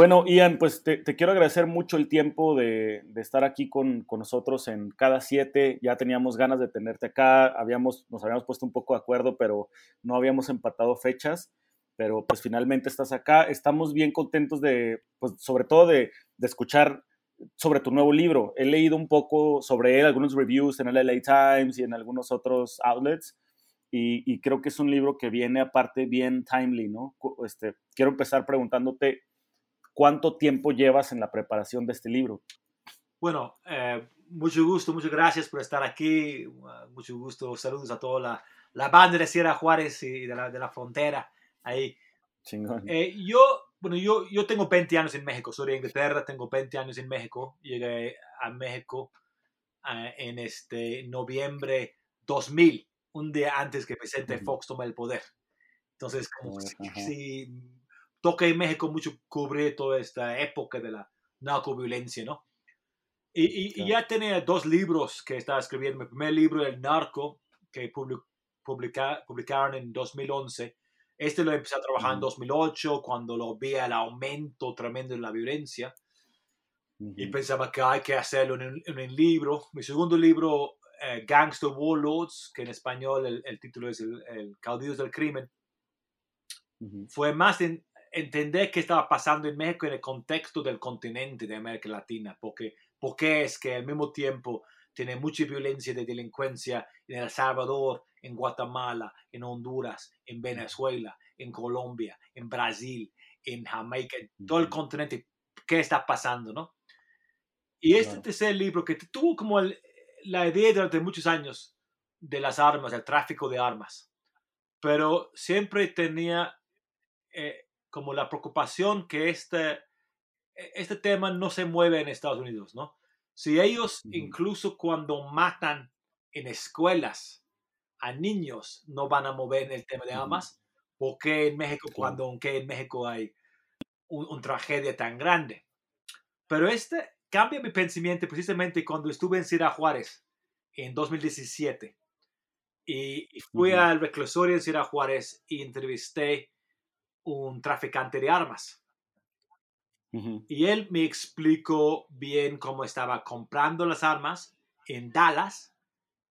Bueno, Ian, pues te, quiero agradecer mucho el tiempo de, estar aquí con, nosotros en cada siete. Ya teníamos ganas de tenerte acá, habíamos, nos habíamos puesto un poco de acuerdo, pero no habíamos empatado fechas. Pero pues finalmente estás acá. Estamos bien contentos de, pues sobre todo de, escuchar sobre tu nuevo libro. He leído un poco sobre él, algunos reviews en el LA Times y en algunos otros outlets. Y, y creo que es un libro que viene aparte bien timely, ¿no? Este, quiero empezar preguntándote ¿Cuánto tiempo llevas en la preparación de este libro? Bueno, eh, mucho gusto, muchas gracias por estar aquí. Uh, mucho gusto, saludos a toda la, la banda de Sierra Juárez y de la, de la frontera. Ahí. Chingón. Eh, yo, bueno, yo, yo tengo 20 años en México, soy de Inglaterra, tengo 20 años en México. Llegué a México eh, en este noviembre 2000, un día antes que Vicente Ujú. Fox tome el poder. Entonces, como Oh, si, si toca en México mucho cubrir toda esta época de la narcoviolencia, ¿no? Y, y- y Claro. ya tenía dos libros que estaba escribiendo. Mi primer libro, El Narco, que publi- publica- publicaron en 2011. Este lo empecé a trabajar en Ujú. 2008, cuando lo vi el aumento tremendo de la violencia. Y Ujú. pensaba que hay que hacerlo en un, en un libro. Mi segundo libro, eh, Gangster Warlords, que en español el, el título es el, el Caudillos del Crimen, Ujú. fue más en entender qué estaba pasando en México en el contexto del continente de América Latina, porque, porque es que al mismo tiempo tiene mucha violencia de delincuencia en El Salvador, en Guatemala, en Honduras, en Venezuela, en Colombia, en Brasil, en Jamaica, en todo el continente, qué está pasando, ¿no? Y este Claro. tercer libro que tuvo como el- la idea durante muchos años de las armas, el tráfico de armas, pero siempre tenía eh, como la preocupación que este, e- este tema no se mueve en Estados Unidos, ¿no? Si ellos, incluso cuando matan en escuelas a niños, no van a mover en el tema de armas, ¿por qué en México, cuando aunque en México hay un, una tragedia tan grande? Pero este cambia mi pensamiento precisamente cuando estuve en Ciudad Juárez en 2017 y, y fui al reclusorio en Ciudad Juárez y entrevisté un traficante de armas. Y él me explicó bien cómo estaba comprando las armas en Dallas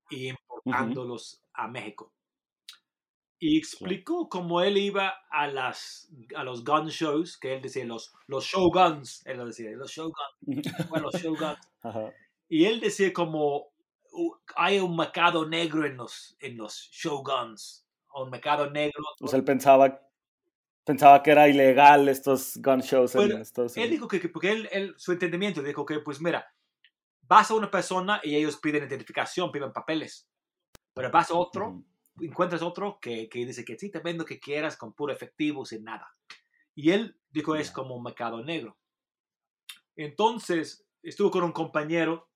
y importándolos a México. Y explicó cómo él iba a, las, a los gun shows, que él decía, los, los show guns, él lo decía, los show guns, bueno, los show guns. Ajá. Y él decía como "Uh, hay un mercado negro en los, en los show guns, un mercado negro. O sea, él pensaba, pensaba que era ilegal estos gun shows Pero en Estados Él dijo que, que- porque él, él- su entendimiento dijo que, pues mira, vas a una persona y ellos piden identificación, piden papeles. Pero vas a otro, encuentras otro que, que dice que sí, te vendo que quieras con puro efectivo, sin nada. Y él dijo es Ya. como un mercado negro. Entonces, estuve con un compañero,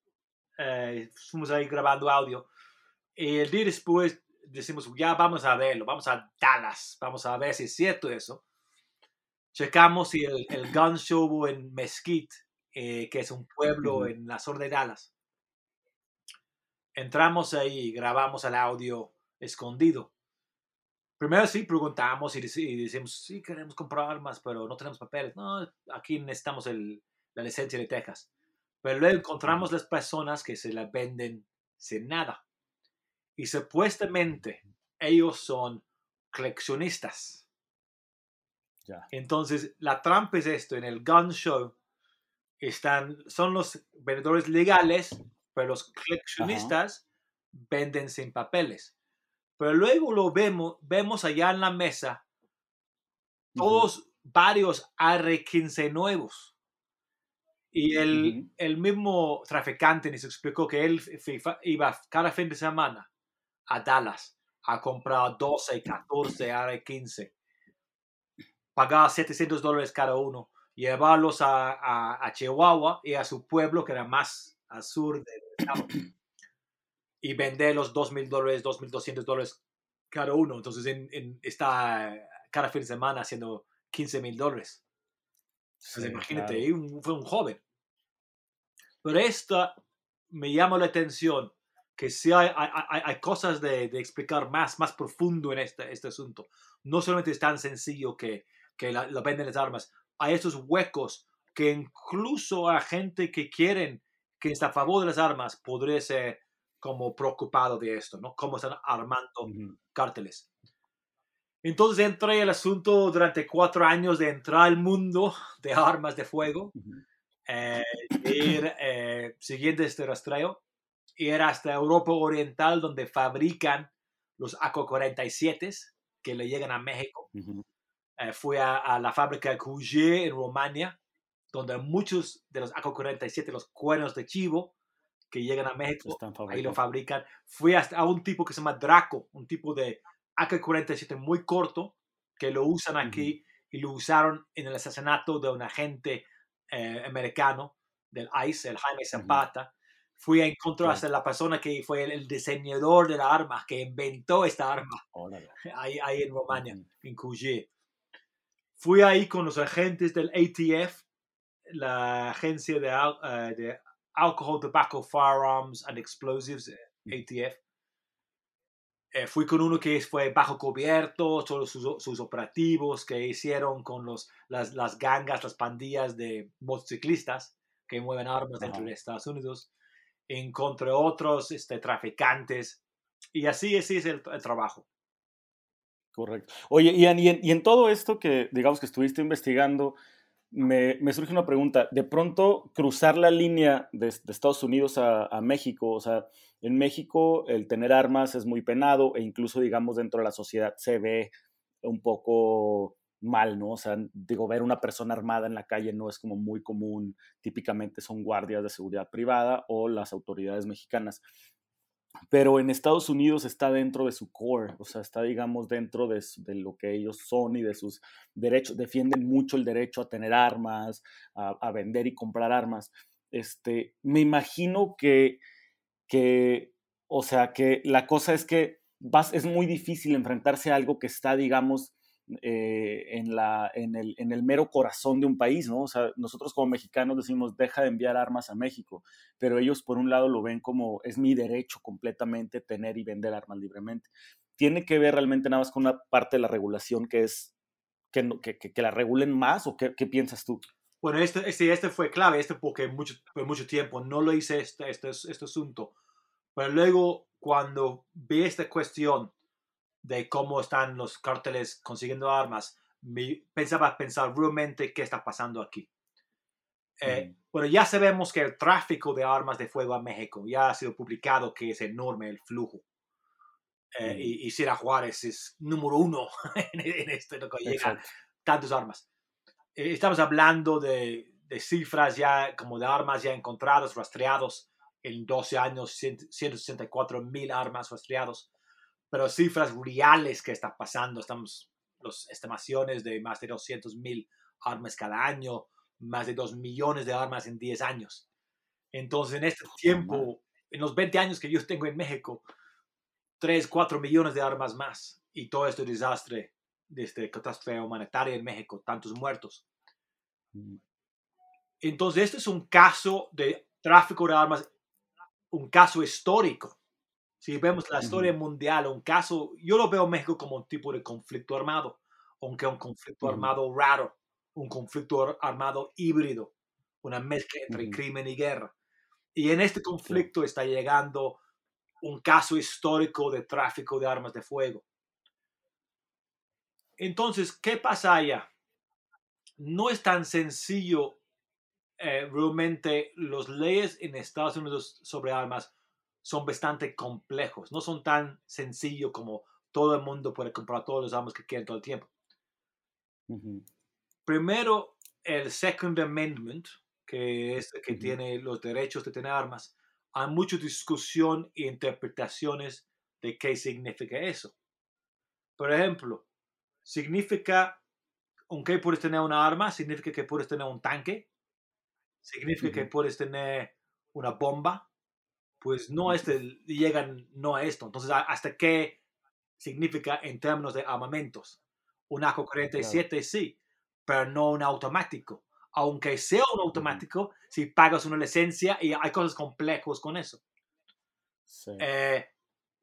eh, fuimos ahí grabando audio, y el día después decimos, ya vamos a verlo, vamos a Dallas, vamos a ver si es cierto eso. Checamos si el, el gun show hubo en Mesquite, eh, que es un pueblo en la zona de Dallas. Entramos ahí grabamos el audio escondido. Primero sí preguntamos y decimos, sí queremos comprar armas, pero no tenemos papeles. No, aquí necesitamos el, la licencia de Texas. Pero luego encontramos las personas que se la venden sin nada. Y supuestamente ellos son coleccionistas. Ya. Entonces, la trampa es esto, en el gun show están, son los vendedores legales, pero los coleccionistas venden sin papeles. Pero luego lo vemos, vemos allá en la mesa todos varios R15 nuevos. Y el, el mismo traficante nos explicó que él iba cada fin de semana a Dallas a comprar 12, 14 R15. Pagaba 700 dólares cada uno. Llevarlos a, a, Chihuahua y a su pueblo, que era más al sur del estado. y vender los 2.000 dólares, 2.200 dólares cada uno. Entonces en, está cada fin de semana haciendo 15 mil dólares. imagínate, fue un joven. Pero esta me llama la atención que si hay, hay, hay cosas de, de, explicar más, más profundo en este, este asunto. No solamente es tan sencillo que, que lo venden las armas, hay estos huecos que incluso a gente que quieren, que está a favor de las armas, podría ser como preocupado de esto, ¿no? Cómo están armando cárteles. Entonces entré el asunto durante cuatro años de entrar al mundo de armas de fuego, eh, ir eh, siguiendo este rastreo, ir hasta Europa Oriental donde fabrican los AK-47 que le llegan a México. Eh, fui a, la fábrica de Cugier en Rumania, donde muchos de los AK-47, los cuernos de chivo, que llegan a México, ahí lo fabrican. Fui hasta a un tipo que se llama Draco, un tipo de AK-47 muy corto que lo usan aquí y lo usaron en el asesinato de un agente eh, americano del ICE, el Jaime Zapata. Fui a encontrar hasta la persona que fue el, diseñador de la arma, que inventó esta arma, ahí, ahí, en Romania, en Cugier. Fui ahí con los agentes del ATF, la agencia de, uh, de Alcohol, Tobacco, Firearms and Explosives, eh, ATF eh, fui con uno que fue bajo cubierto, todos sus, operativos que hicieron con los, las, las, gangas, las pandillas de motociclistas que mueven armas dentro de Estados Unidos, encontré otros este, traficantes, y así, es el, trabajo. Correcto. Oye, Ian, y en, y en, todo esto que, digamos, que estuviste investigando, me, surge una pregunta. De pronto, cruzar la línea de, de Estados Unidos a, a, México, o sea, en México el tener armas es muy penado e incluso, digamos, dentro de la sociedad se ve un poco mal, ¿no? O sea, digo, ver una persona armada en la calle no es como muy común, típicamente son guardias de seguridad privada o las autoridades mexicanas. Pero en Estados Unidos está dentro de su core, o sea, está, digamos, dentro de, lo que ellos son y de sus derechos. Defienden mucho el derecho a tener armas, a, a vender y comprar armas. Este, me imagino que que, o sea, que la cosa es que vas, es muy difícil enfrentarse a algo que está, digamos, eh, en, la, en, el, en el mero corazón de un país, ¿no? O sea, nosotros como mexicanos decimos, deja de enviar armas a México, pero ellos por un lado lo ven como, es mi derecho completamente tener y vender armas libremente. ¿Tiene que ver realmente nada más con una parte de la regulación que es que, que, que, la regulen más o qué, qué piensas tú? Bueno, este, este, este fue clave, este porque mucho, por mucho tiempo no lo hice este, este, este asunto. Pero luego, cuando vi esta cuestión de cómo están los cárteles consiguiendo armas, me pensaba pensar realmente qué está pasando aquí. Eh, bueno, ya sabemos que el tráfico de armas de fuego a México ya ha sido publicado, que es enorme el flujo. Eh, y, y Sierra Juárez es número uno en, esto, lo que llega tantas armas. Eh, estamos hablando de, cifras ya como de armas ya encontradas, rastreados en 12 años, 164 mil armas rastreados, pero cifras reales que está pasando, estamos, las estimaciones de más de 200 mil armas cada año, más de 2 millones de armas en 10 años. Entonces, en este tiempo, en los 20 años que yo tengo en México, 3, 4 millones de armas más y todo este desastre de este catástrofe humanitaria en México, tantos muertos. Mm. Entonces, este es un caso de tráfico de armas, un caso histórico. Si vemos la historia mundial, un caso, yo lo veo en México como un tipo de conflicto armado, aunque un conflicto armado raro, un conflicto armado híbrido, una mezcla entre crimen y guerra. Y en este conflicto está llegando un caso histórico de tráfico de armas de fuego. Entonces, ¿qué pasa allá? No es tan sencillo eh, realmente las leyes en Estados Unidos sobre armas son bastante complejos, no son tan sencillos como todo el mundo puede comprar todos los armas que quieren todo el tiempo. Ujú. Primero, el Second Amendment, que es el que Ujú. tiene los derechos de tener armas, hay mucha discusión e interpretaciones de qué significa eso. Por ejemplo, significa, aunque puedes tener una arma, significa que puedes tener un tanque, significa que Ujú. puedes tener una bomba, pues no Ujú. este, llegan no a esto. Entonces, ¿a- ¿hasta qué significa en términos de armamentos? Un AK-47 sí, pero no un automático. Aunque sea un automático, si pagas una licencia y hay cosas complejas con eso. Sí. Eh,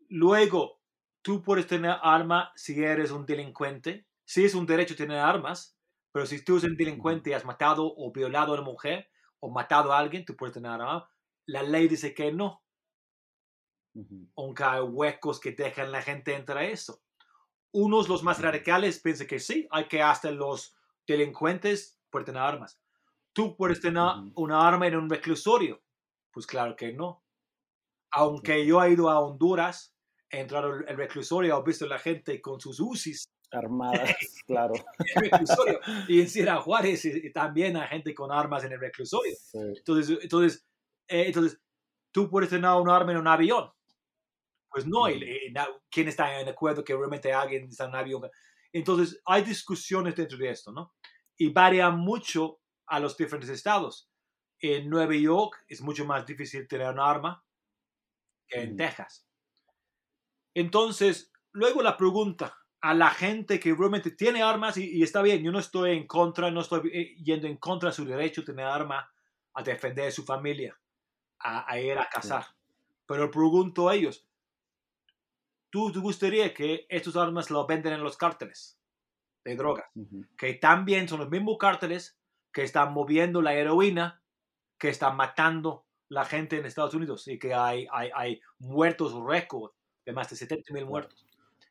luego, tú puedes tener arma si eres un delincuente. Sí es un derecho tener armas, pero si tú eres un delincuente y has matado o violado a una mujer o matado a alguien, tú puedes tener arma. La ley dice que no, Aunque hay huecos que dejan la gente entrar a eso. Unos, los más radicales, piensan que sí, hay que hasta los delincuentes pueden tener armas. ¿Tú puedes tener Ujú. una arma en un reclusorio? Pues claro que no. Aunque yo he ido a Honduras, he entrado al reclusorio, he visto a la gente con sus UCIs Armadas, claro. en el reclusorio. y en Sierra Juárez y, y también hay gente con armas en el reclusorio. Sí. Entonces, entonces, eh, entonces, tú puedes tener un arma en un avión. Pues no, y na- ¿quién está en acuerdo que realmente alguien está en un avión? Entonces, hay discusiones dentro de esto, ¿no? Y varía mucho a los diferentes estados. En Nueva York es mucho más difícil tener un arma que en. Texas. Entonces, luego la pregunta a la gente que realmente tiene armas, y, y está bien, yo no estoy en contra, no estoy eh, yendo en contra de su derecho a tener arma, a defender a su familia, a, a ir a cazar. Pero pregunto a ellos, ¿tú te gustaría que estos armas lo venden en los cárteles de drogas? Ujú. Que también son los mismos cárteles que están moviendo la heroína, que están matando la gente en Estados Unidos y que hay, hay, hay muertos récord de más de 70 mil muertos.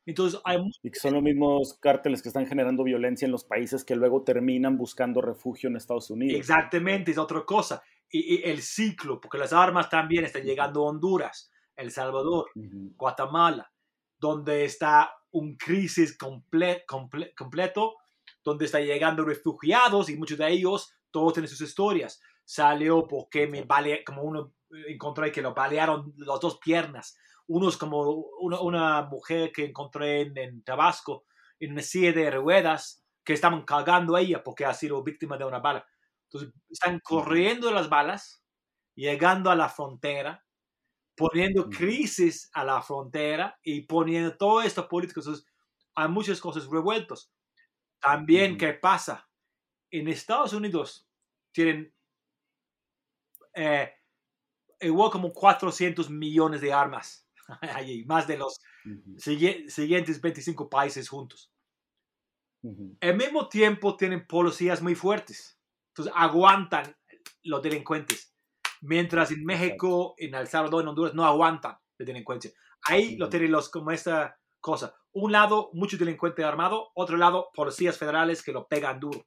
Entonces, hay Y que son los mismos cárteles que están generando violencia en los países que luego terminan buscando refugio en Estados Unidos. Exactamente, es otra cosa. Y, y el ciclo, porque las armas también están llegando a Honduras, El Salvador, Ujú. Guatemala, donde está un crisis comple- comple- completo, donde están llegando refugiados y muchos de ellos, todos tienen sus historias. Salió porque me bale, como uno encontré que lo balearon las dos piernas. Unos como una, una mujer que encontré en, en Tabasco, en una silla de ruedas, que estaban cargando a ella porque ha sido víctima de una bala. Entonces, están corriendo las balas, llegando a la frontera, poniendo crisis a la frontera y poniendo todo esto político. Entonces, hay muchas cosas revueltas. También, Ujú. ¿qué pasa? En Estados Unidos tienen eh, igual como 400 millones de armas allí, más de los sigui- siguientes 25 países juntos. Ujú. Al mismo tiempo tienen policías muy fuertes. Entonces aguantan los delincuentes. Mientras en México, en El Salvador, en Honduras no aguantan la delincuencia. Ahí lo Ujú. tienen los, como esta cosa. Un lado, mucho delincuente armado. Otro lado, policías federales que lo pegan duro.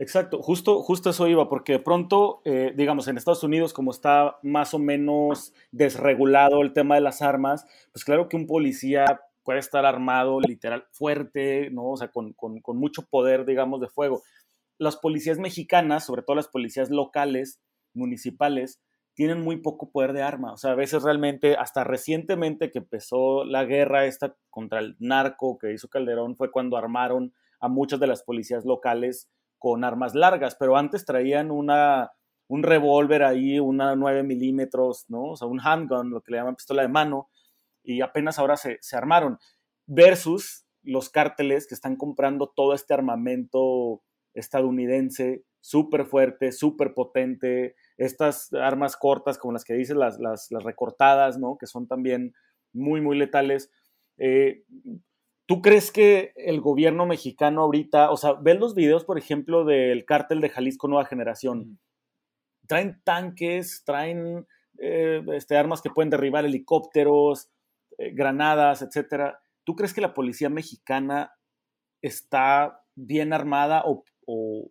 Exacto, justo, justo eso iba, porque de pronto, eh, digamos, en Estados Unidos, como está más o menos desregulado el tema de las armas, pues claro que un policía puede estar armado, literal, fuerte, ¿no? O sea, con, con- con mucho poder, digamos, de fuego. Las policías mexicanas, sobre todo las policías locales, municipales, tienen muy poco poder de arma. O sea, a veces realmente, hasta recientemente que empezó la guerra esta contra el narco que hizo Calderón, fue cuando armaron a muchas de las policías locales con armas largas, pero antes traían una, un revólver ahí, una 9 milímetros, ¿no? O sea, un handgun, lo que le llaman pistola de mano, y apenas ahora se, se armaron, versus los cárteles que están comprando todo este armamento estadounidense súper fuerte, súper potente, estas armas cortas como las que dices, las, las, las recortadas, ¿no? Que son también muy, muy letales. Eh, ¿Tú crees que el gobierno mexicano ahorita, o sea, ves los videos, por ejemplo, del cártel de Jalisco Nueva Generación? Traen tanques, traen eh, este, armas que pueden derribar helicópteros, eh, granadas, etcétera. ¿Tú crees que la policía mexicana está bien armada o, o,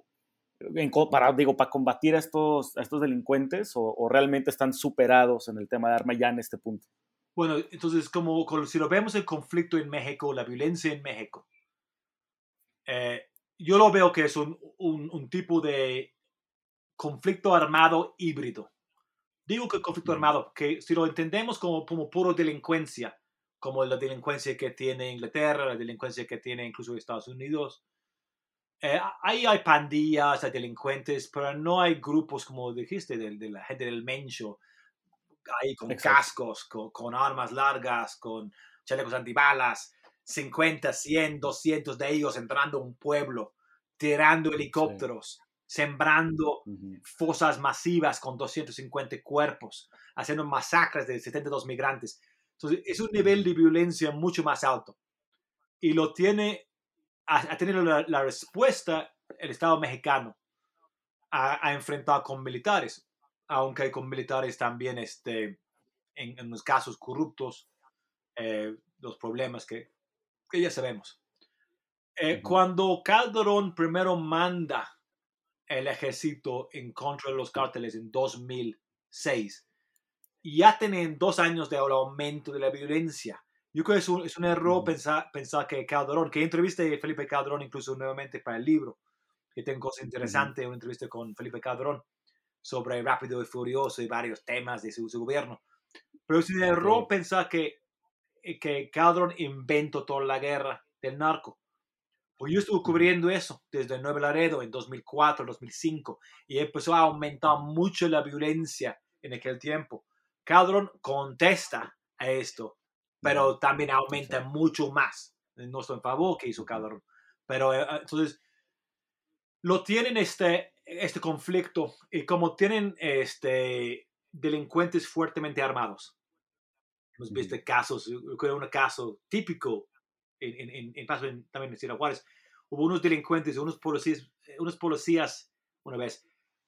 para, digo, para combatir a estos, estos delincuentes o, realmente están superados en el tema de arma ya en este punto? Bueno, entonces, como, si lo vemos el conflicto en México, la violencia en México, eh, yo lo veo que es un, un, tipo de conflicto armado híbrido. Digo que conflicto armado, que si lo entendemos como, como puro delincuencia, como la delincuencia que tiene Inglaterra, la delincuencia que tiene incluso Estados Unidos, eh, ahí hay pandillas, hay delincuentes, pero no hay grupos, como dijiste, de, la gente del mencho, ahí con cascos, con, armas largas, con chalecos antibalas, 50, 100, 200 de ellos entrando a un pueblo, tirando helicópteros, sembrando fosas masivas con 250 cuerpos, haciendo masacres de 72 migrantes. Entonces, es un nivel de violencia mucho más alto. Y lo tiene ha, tenido la, respuesta el Estado mexicano a, enfrentar con militares, aunque hay con militares también este, en, los casos corruptos, eh, los problemas que, que, ya sabemos. Eh, cuando Calderón primero manda el ejército en contra de los cárteles en 2006, ya tienen dos años de aumento de la violencia yo creo que es un, es un error pensar, pensar que Calderón, que entrevisté a Felipe Calderón incluso nuevamente para el libro, que tengo cosas interesantes, una entrevista con Felipe Calderón sobre Rápido y Furioso y varios temas de su, gobierno. Pero es un error pensar que, eh, que Calderón inventó toda la guerra del narco. Porque yo estuve cubriendo eso desde el Nuevo Laredo en 2004, 2005, y empezó a aumentar mucho la violencia en aquel tiempo. Calderón contesta a esto pero también aumenta mucho más. No estoy en favor que hizo Calderón. Pero eh, ah, entonces, lo tienen este, este conflicto y como tienen este, delincuentes fuertemente armados. Hemos visto casos, creo un caso típico en, en, en, paso también en Ciudad Juárez. Hubo unos delincuentes, unos policías, unos policías una vez,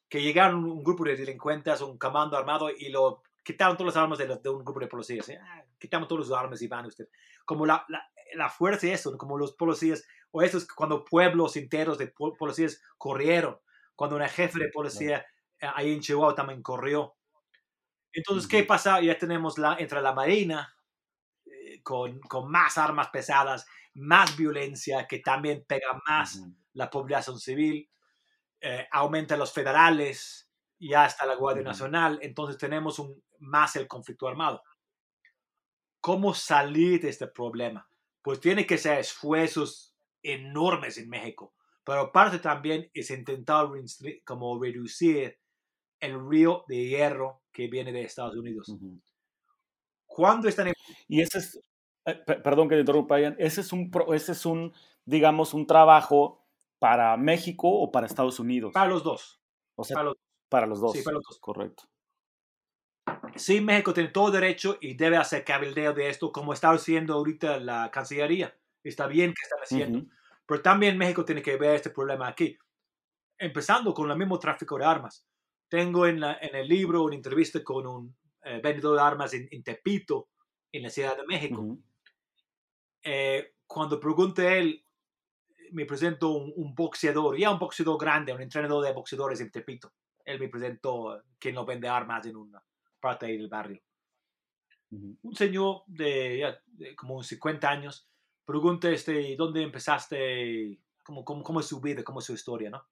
que llegaron un grupo de delincuentes, un comando armado y lo quitaron todas las armas de, de un grupo de policías. ¿eh? Ah, quitamos todas las armas y van usted. Como la, la, la fuerza y eso, como los policías, o eso es cuando pueblos enteros de policías corrieron, cuando una jefe de policía eh, ahí en Chihuahua también corrió. Entonces, ¿qué pasa? Ya tenemos la, entre la Marina, eh, con, con, más armas pesadas, más violencia, que también pega más la población civil, aumenta los federales, y hasta la Guardia Nacional, entonces tenemos un, más el conflicto armado. ¿Cómo salir de este problema? Pues tiene que ser esfuerzos enormes en México, pero parte también es intentar como reducir el río de hierro que viene de Estados Unidos. ¿Cuándo están Y ese es, eh, perdón que te interrumpa, Ian, ese es un, ese es un, digamos, un trabajo para México o para Estados Unidos. Para los dos. O sea, para los dos. Sí, para los dos. Correcto. Sí, México tiene todo derecho y debe hacer cabildeo de esto, como está haciendo ahorita la Cancillería. Está bien que están haciendo. Pero también México tiene que ver este problema aquí. Empezando con el mismo tráfico de armas. Tengo en, la, en el libro una entrevista con un eh, vendedor de armas en, Tepito, en la Ciudad de México. Eh, cuando pregunté él, me presento un, un, boxeador, ya un boxeador grande, un entrenador de boxeadores en Tepito él me presentó quien no vende armas en una parte del barrio. Un señor de, como 50 años pregunta este, ¿dónde empezaste? ¿Cómo, cómo, cómo es su vida? ¿Cómo es su historia? ¿no?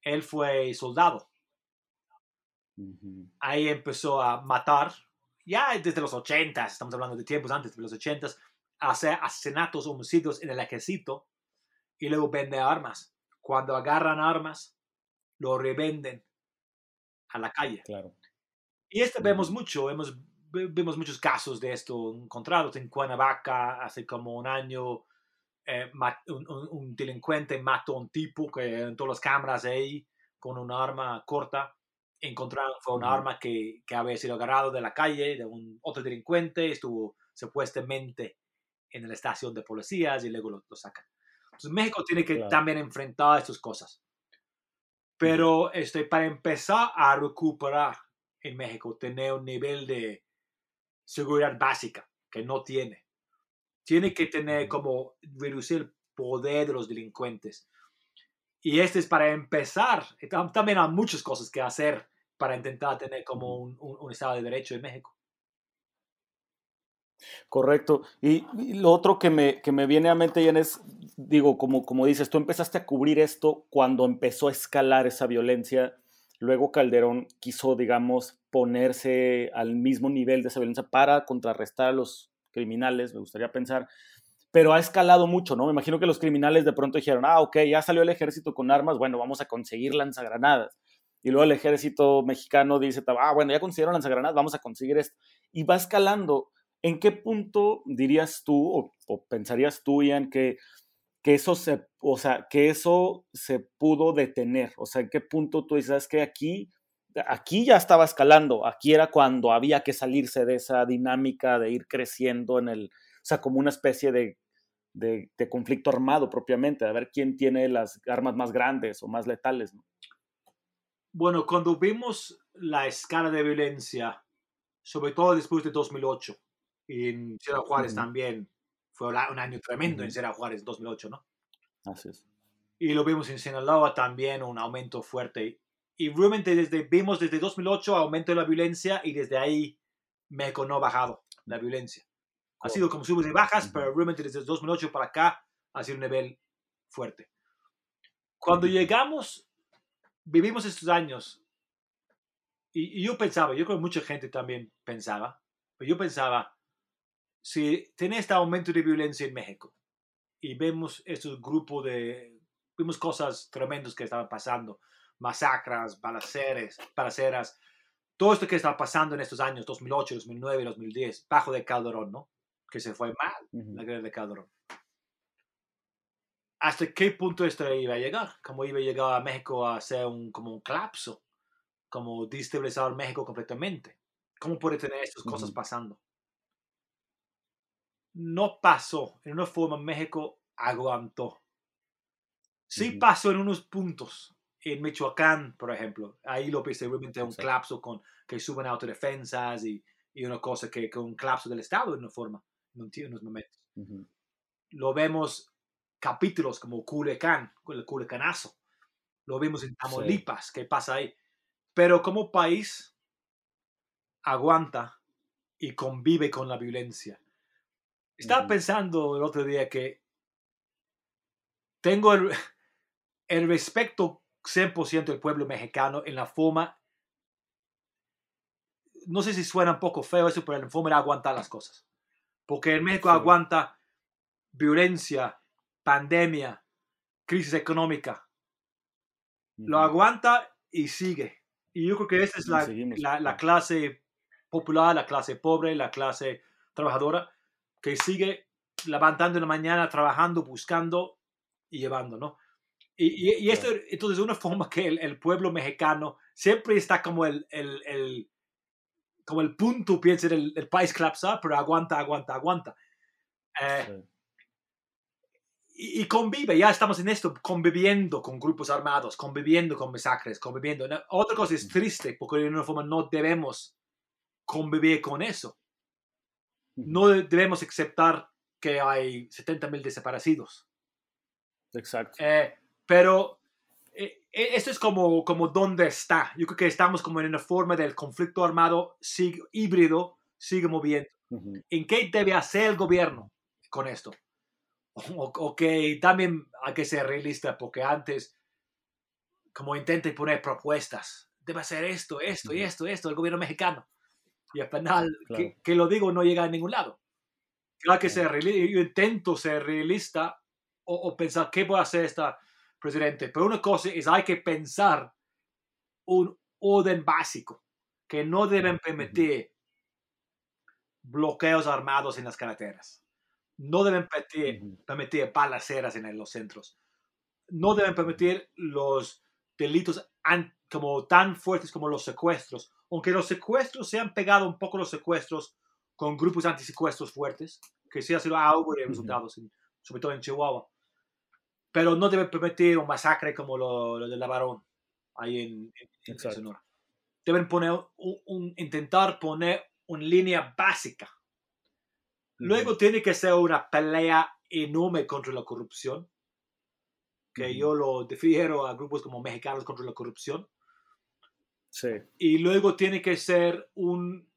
Él fue soldado. Ahí empezó a matar, ya desde los 80, estamos hablando de tiempos antes de los 80, a hacer asesinatos, homicidios en el ejército y luego vende armas. Cuando agarran armas, lo revenden a la calle. Claro. Y este vemos mucho, hemos, vemos muchos casos de esto encontrados en Cuernavaca hace como un año. Eh, un, delincuente mató a un tipo que en todas las cámaras ahí con un arma corta. Encontraron fue un arma que, que, había sido agarrado de la calle de un otro delincuente estuvo supuestamente en la estación de policías y luego lo, sacan. Entonces México tiene que también enfrentar estas cosas. Pero este, para empezar a recuperar en México, tener un nivel de seguridad básica que no tiene. Tiene que tener como reducir el poder de los delincuentes. Y este es para empezar. También hay muchas cosas que hacer para intentar tener como un, un- un Estado de Derecho en México. Correcto. Y, y lo otro que me, que me viene a mente, Ian, es, digo, como, como dices, tú empezaste a cubrir esto cuando empezó a escalar esa violencia. Luego Calderón quiso, digamos, ponerse al mismo nivel de esa violencia para contrarrestar a los criminales, me gustaría pensar. Pero ha escalado mucho, ¿no? Me imagino que los criminales de pronto dijeron, ah, ok, ya salió el ejército con armas, bueno, vamos a conseguir lanzagranadas. Y luego el ejército mexicano dice, ah, bueno, ya consiguieron lanzagranadas, vamos a conseguir esto. Y va escalando. ¿En qué punto dirías tú o, pensarías tú, Ian, que, que eso se, o sea, que eso se pudo detener? O sea, ¿en qué punto tú dices que aquí, aquí ya estaba escalando? Aquí era cuando había que salirse de esa dinámica de ir creciendo en el, o sea, como una especie de, de, de conflicto armado propiamente, de ver quién tiene las armas más grandes o más letales. ¿no? Bueno, cuando vimos la escala de violencia, sobre todo después de 2008, y en Ciudad Juárez también, fue un año tremendo en. Ciudad Juárez 2008, ¿no? Así es. Y lo vimos en Sinaloa también, un aumento fuerte. Y realmente desde, vimos desde 2008 aumento de la violencia y desde ahí México no ha bajado la violencia. Ha sido como subes y bajas, Ujú. pero realmente desde 2008 para acá ha sido un nivel fuerte. Cuando Ujú. llegamos, vivimos estos años y, y yo pensaba, yo creo que mucha gente también pensaba, pero yo pensaba, si tiene este aumento de violencia en México y vemos estos grupos de, vimos cosas tremendas que estaban pasando, masacras, balaceres, balaceras, todo esto que estaba pasando en estos años, 2008, 2009, 2010, bajo de Calderón, ¿no? Que se fue mal la guerra de Calderón. ¿Hasta qué punto esto iba a llegar? ¿Cómo iba a llegar a México a ser un, como un colapso? Como destabilizar México completamente. ¿Cómo puede tener estas cosas pasando? No pasó. En una forma México aguantó. Sí Ujú. pasó en unos puntos. En Michoacán, por ejemplo. Ahí lo viste realmente un Exacto. colapso con que suben autodefensas y, y una cosa que con un colapso del Estado en una forma. En un- en unos momentos lo vemos capítulos como Culiacán, el Culiacanazo. Lo vimos en Tamaulipas, ¿qué pasa ahí? Pero como país aguanta y convive con la violencia. Estaba pensando el otro día que tengo el, el respeto 100% del pueblo mexicano en la forma, no sé si suena un poco feo eso, pero en la forma de aguantar las cosas. Porque en México Sí. aguanta violencia, pandemia, crisis económica. Lo aguanta y sigue. Y yo creo que esa es la, la- la clase popular, la clase pobre, la clase trabajadora, que sigue levantando en la mañana, trabajando, buscando y llevando, ¿no? Y, y- y esto, entonces, de una forma que el, el pueblo mexicano siempre está como el, el, el- como el punto, piensa, el, el país colapsa, pero aguanta, aguanta, aguanta. Eh, Sí. y, y convive, ya estamos en esto, conviviendo con grupos armados, conviviendo con masacres, conviviendo. Otra cosa es triste, porque de una forma no debemos convivir con eso. No de- debemos aceptar que hay 70 mil desaparecidos. Exacto. Eh, pero eh, eh, esto es como, como dónde está. Yo creo que estamos como en una forma del conflicto armado sigue, híbrido, sigue moviendo. ¿En qué debe hacer el gobierno con esto? O, o que también hay que ser realista, porque antes, como intenta poner propuestas, debe hacer esto, esto y esto, esto, el gobierno mexicano. Y al final, Claro. que, que lo digo, no llega a ningún lado. Claro que ser realista, yo intento ser realista o, o pensar qué puede hacer esta presidente, pero una cosa es hay que pensar un orden básico, que no deben permitir bloqueos armados en las carreteras. No deben permitir, permitir balaceras en los centros. No deben permitir los delitos como tan fuertes como los secuestros. Aunque los secuestros se han pegado un poco los secuestros con grupos antisecuestros fuertes, que sí ha sido algo de resultados, en- sobre todo en Chihuahua. Pero no deben permitir un masacre como lo, lo de Lavarón, ahí en, en-. Sonora. Deben poner un- un- intentar poner una línea básica Luego tiene que ser una pelea enorme contra la corrupción, que yo lo difiero a grupos como Mexicanos contra la Corrupción. Sí. Y luego tiene que ser un...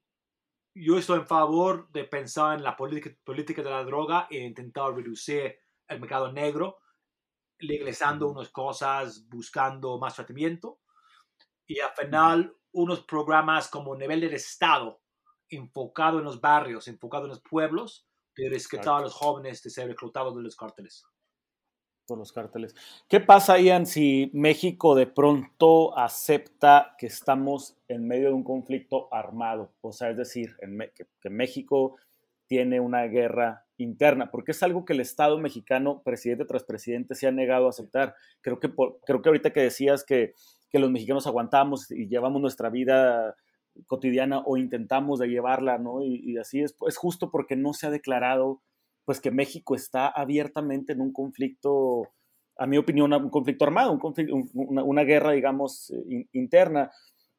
Yo estoy en favor de pensar en la política, política de la droga e intentar reducir el mercado negro, legalizando unas cosas, buscando más tratamiento. Y al final, unos programas como nivel del Estado, enfocado en los barrios, enfocado en los pueblos, de rescatar a los jóvenes de ser reclutados de los cárteles. Por los cárteles. ¿Qué pasa, Ian, si México de pronto acepta que estamos en medio de un conflicto armado? O sea, es decir, que, México tiene una guerra interna, porque es algo que el Estado mexicano, presidente tras presidente, se ha negado a aceptar. Creo que, creo que ahorita que decías que, los mexicanos aguantamos y llevamos nuestra vida cotidiana o intentamos llevarla, ¿no? Y, y, así es, es justo porque no se ha declarado, pues que México está abiertamente en un conflicto, a mi opinión, un conflicto armado, un conflicto, una, una, guerra, digamos, in, interna.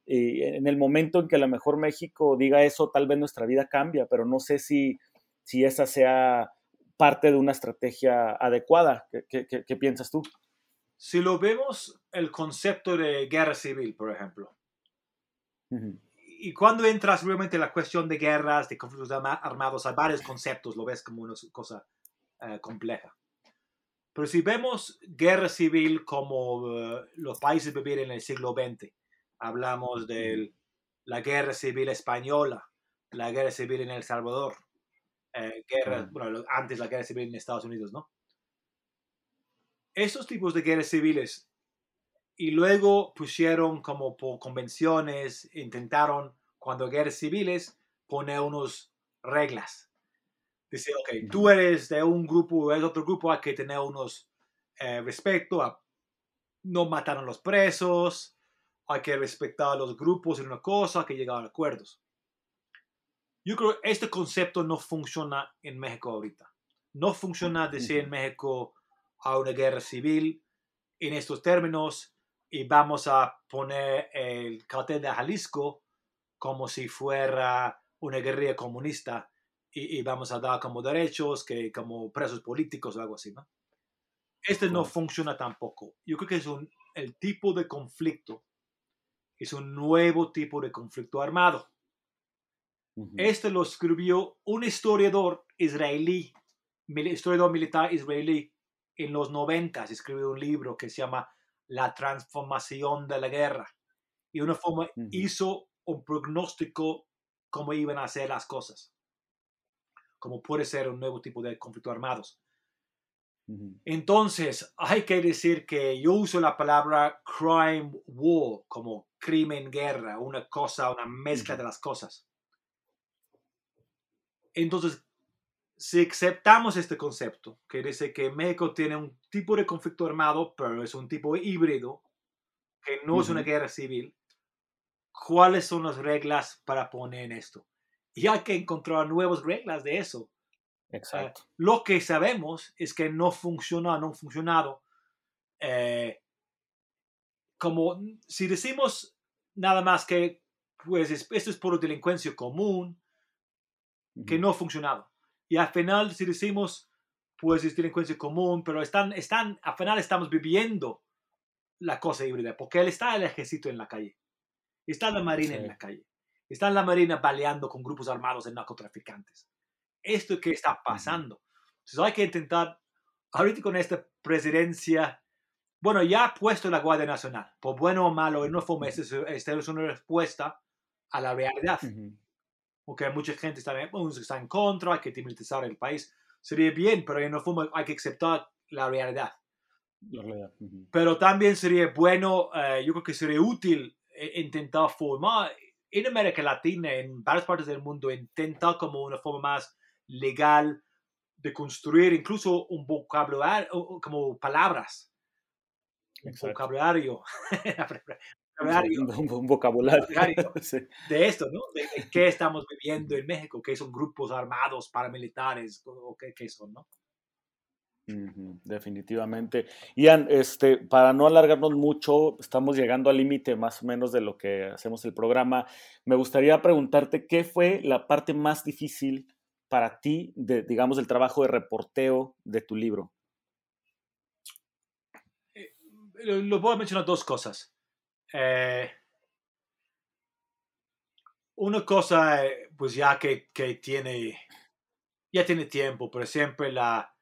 Y en el momento en que a lo mejor México diga eso, tal vez nuestra vida cambia, pero no sé si, si esa sea parte de una estrategia adecuada. ¿Qué, qué, qué piensas tú? Si lo vemos, el concepto de guerra civil, por ejemplo. Uh -huh y cuando entras realmente en la cuestión de guerras, de conflictos armados, hay varios conceptos, lo ves como una cosa uh, compleja. Pero si vemos guerra civil como uh, los países vivieron en el siglo XX, hablamos de la guerra civil española, la guerra civil en El Salvador, eh, guerra, bueno, antes la guerra civil en Estados Unidos, ¿no? Estos tipos de guerras civiles y luego pusieron como por convenciones, intentaron, cuando guerras civiles, poner unas reglas. Dice, ok, tú eres de un grupo, es otro grupo, hay que tener unos eh, respeto a no matar a los presos, hay que respetar a los grupos en una cosa, hay que llegar a acuerdos. Yo creo que este concepto no funciona en México ahorita. No funciona decir en México a una guerra civil en estos términos y vamos a poner el cartel de Jalisco como si fuera una guerrilla comunista y, y, vamos a dar como derechos que como presos políticos o algo así, ¿no? Este no funciona tampoco. Yo creo que es un, el tipo de conflicto, es un nuevo tipo de conflicto armado. Uh -huh. Este lo escribió un historiador israelí, historiador militar israelí, en los 90 escribió un libro que se llama la transformación de la guerra. Y una forma uh -huh. hizo un pronóstico cómo iban a ser las cosas. Como puede ser un nuevo tipo de conflicto armados. Uh -huh. Entonces, hay que decir que yo uso la palabra crime war como crimen guerra, una cosa, una mezcla uh -huh. de las cosas. Entonces, si aceptamos este concepto, que dice que México tiene un tipo de conflicto armado, pero es un tipo híbrido, que no uh -huh. es una guerra civil, ¿cuáles son las reglas para poner esto? Y hay que encontrar nuevas reglas de eso. Exacto. Uh, lo que sabemos es que no funciona, no ha funcionado. Eh, como si decimos nada más que, pues, esto es por delincuencia común, uh -huh. que no ha funcionado. Y al final, si decimos, pues es delincuencia común, pero están, están, al final estamos viviendo la cosa híbrida, porque él está el ejército en la calle, está la marina sí. en la calle, está la marina baleando con grupos armados de narcotraficantes. Esto es que está pasando. Entonces hay que intentar, ahorita con esta presidencia, bueno, ya ha puesto la Guardia Nacional, por bueno o malo, en una forma, esta es una respuesta a la realidad. Uh -huh porque mucha gente está, está en contra, hay que demilitarizar el país. Sería bien, pero en una forma hay que aceptar la realidad. La realidad. Uh -huh. Pero también sería bueno, uh, yo creo que sería útil eh, intentar formar en América Latina, en varias partes del mundo, intentar como una forma más legal de construir incluso un vocabulario, como palabras. Exacto. Un vocabulario. un, un, vocabulario sí. de esto, ¿no? De, de, qué estamos viviendo en México, qué son grupos armados, paramilitares, o qué, qué son, ¿no? Definitivamente. Ian, este, para no alargarnos mucho, estamos llegando al límite más o menos de lo que hacemos el programa. Me gustaría preguntarte qué fue la parte más difícil para ti, de, digamos, del trabajo de reporteo de tu libro. lo, lo voy a mencionar dos cosas. Eh, una cosa, eh, pues ya que, que tiene, ya tiene tiempo, pero siempre la,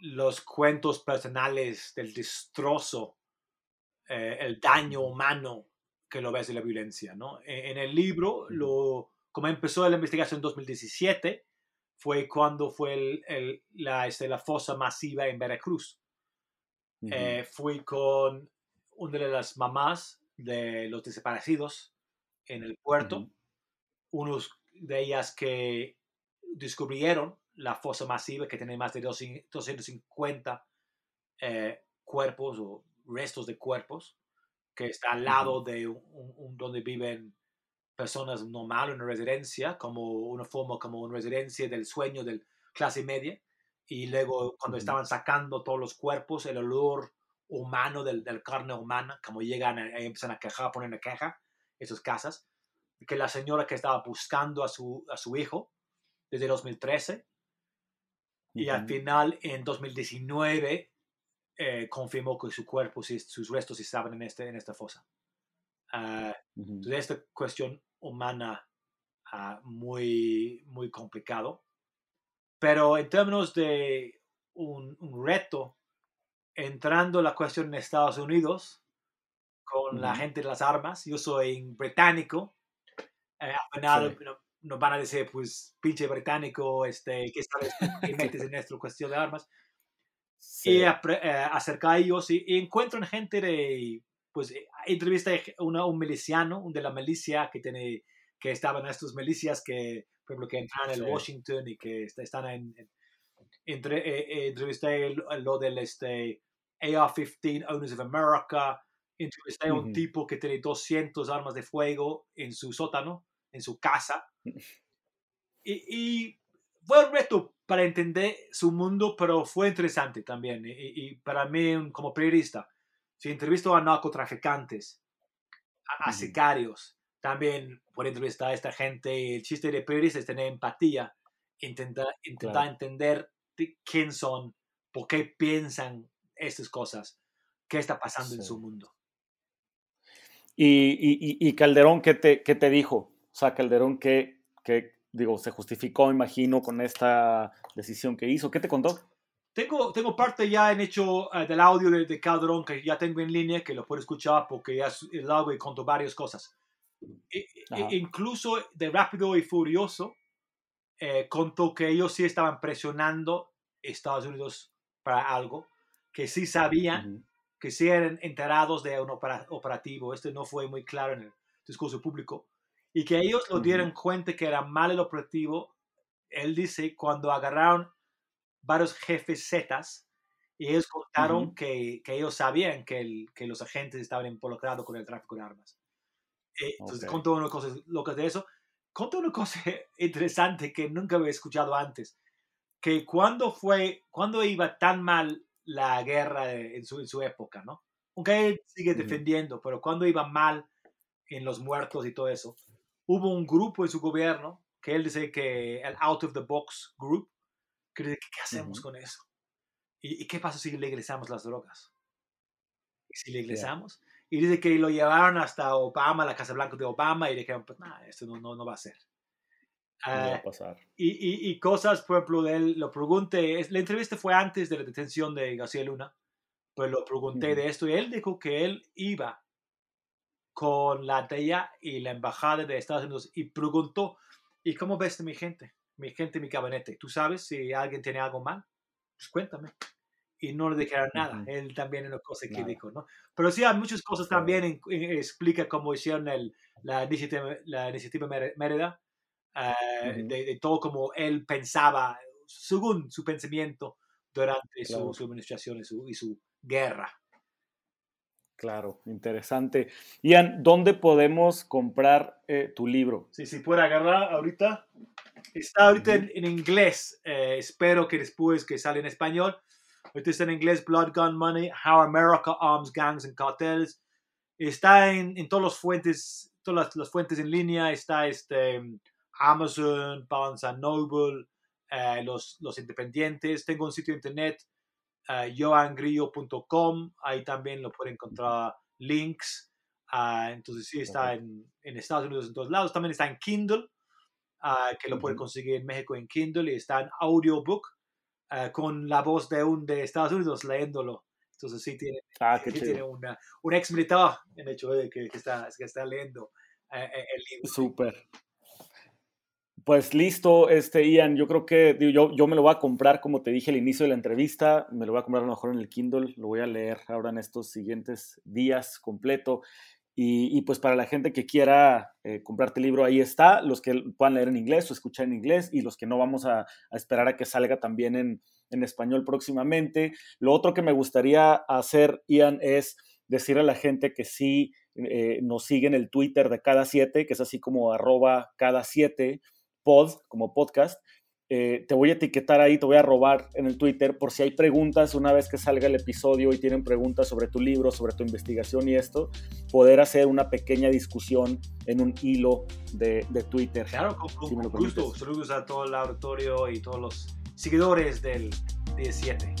los cuentos personales del destrozo, eh, el daño humano que lo ves de la violencia, ¿no? E- En, el libro, lo, como empezó la investigación en 2017, fue cuando fue el- el- la, este, la fosa masiva en Veracruz. Ujú. Eh, fui con una de las mamás de los desaparecidos en el puerto, Ujú. unos de ellas que descubrieron la fosa masiva que tiene más de 200 250 eh, cuerpos o restos de cuerpos, que está al lado de un, donde viven personas normales, una residencia, como una forma como una residencia del sueño de clase media. Y luego cuando estaban sacando todos los cuerpos, el olor humano del, del carne humana, como llegan a, empiezan a quejar, ponen a queja esas casas, que la señora que estaba buscando a su, a su hijo desde 2013 y al Ujú. final en 2019 eh, confirmó que su cuerpo, sus restos estaban en, este, en esta fosa. Ah, Ujú. entonces, esta cuestión humana ah, muy, muy complicado. Pero en términos de un, un reto, entrando la cuestión en Estados Unidos con la Ujú. gente de las armas, yo soy británico, eh, final Sí. no- nos van a decir, pues, pinche británico, este, ¿qué sabes? ¿Qué metes en nuestra cuestión de armas? Sí. y apre- eh, acerca a ellos y, y encuentran gente de, pues, eh, entrevista a un miliciano, un de la milicia que tiene, que estaban estas milicias que, por ejemplo, que entran en Sí. Washington y que est- están en, en- entre, eh, eh, entrevisté lo del este, AR-15, Owners of America, entrevisté a un Ujú. tipo que tiene 200 armas de fuego en su sótano, en su casa, y, y fue un reto para entender su mundo, pero fue interesante también. Y, y- para mí, como periodista, si entrevisto a narcotraficantes, a, a Ujú. sicarios, también puedo entrevistar a esta gente. El chiste de periodista es tener empatía, intentar, intentar Claro. entender de quién son, por qué piensan estas cosas, qué está pasando en Sí. su mundo. Y, y- y- Calderón, ¿qué te, qué te dijo? O sea, Calderón, ¿qué, qué, digo, se justificó, imagino, con esta decisión que hizo? ¿Qué te contó? Tengo, tengo parte ya en hecho eh, del audio de, de Calderón que ya tengo en línea, que lo puedo escuchar porque ya es largo y contó varias cosas. E- e- incluso de Rápido y Furioso, eh, contó que ellos sí estaban presionando Estados Unidos para algo, que sí sabían, Ujú. que sí eran enterados de un opera- operativo. Esto no fue muy claro en el discurso público. Y que ellos lo dieron cuenta que era mal el operativo. Él dice cuando agarraron varios jefes zetas y ellos contaron Ujú. que, que ellos sabían que, el- que los agentes estaban involucrados con el tráfico de armas. Eh, Entonces Ok. contó unas cosas locas de eso. Contó una cosa interesante que nunca había escuchado antes. Que cuando fue, cuando iba tan mal la guerra en, su, en su época, ¿no? Aunque él sigue defendiendo, pero cuando iba mal en los muertos y todo eso, hubo un grupo en su gobierno que él dice que el Out of the Box Group, que dice, ¿qué hacemos Ujú. con eso? ¿Y, y qué pasa si legalizamos las drogas? ¿Y si legalizamos? Y dice que lo llevaron hasta Obama, la Casa Blanca de Obama, y dijeron, pues nada, esto no, no, no va a ser. No va Ah, a pasar. y, y, y cosas, por ejemplo, de él, lo pregunté, la entrevista fue antes de la detención de García Luna, pues lo pregunté de esto y él dijo que él iba con la DEA y la embajada de Estados Unidos y preguntó, ¿y cómo ves de mi gente? Mi gente, mi gabinete. ¿Tú sabes si alguien tiene algo mal? Pues cuéntame. Y no le dijeron nada. Ujú. Él también una cosa que dijo, ¿no? Pero sí, hay muchas cosas Sí. también, en- en- explica cómo hicieron el, la iniciativa, la iniciativa Mérida, eh, Ujú. de, de todo como él pensaba, según su pensamiento durante su- Claro. su, administración y su, y su guerra. Claro, interesante. Ian, ¿dónde podemos comprar eh, tu libro? Sí, si puede agarrar ahorita. Está ahorita en, en inglés. eh, espero que después que sale en español. Ahorita está en inglés Blood Gun Money, How America Arms Gangs and Cartels. Está en, en todas las fuentes, todas las, las fuentes en línea. Está este, Amazon, Barnes Noble, eh, los, los independientes. Tengo un sitio de internet uh, joangrillo.com, ahí también lo puede encontrar links. Uh, entonces sí está en, en, Estados Unidos en todos lados. También está en Kindle, uh, que lo puede conseguir en México en Kindle y está en audiobook con la voz de un de Estados Unidos leyéndolo. Entonces sí tiene, ah, sí tiene una, un ex militar en hecho de que, que, está, que está leyendo el libro. Súper. Pues listo, este Ian, yo creo que yo, yo me lo voy a comprar, como te dije al inicio de la entrevista, me lo voy a comprar a lo mejor en el Kindle, lo voy a leer ahora en estos siguientes días completo. Y, pues para la gente que quiera eh, comprarte el libro, ahí está, los que puedan leer en inglés o escuchar en inglés y los que no vamos a, esperar a que salga también en, español próximamente. Lo otro que me gustaría hacer, Ian, es decir a la gente que sí eh, nos sigue en el Twitter de cada siete, que es así como arroba cada siete pod, como podcast. Eh, te voy a etiquetar ahí, te voy a robar en el Twitter por si hay preguntas una vez que salga el episodio y tienen preguntas sobre tu libro, sobre tu investigación y esto, poder hacer una pequeña discusión en un hilo de, de Twitter. Claro, con, con, si gusto. Saludos a todo el auditorio y todos los seguidores del 17.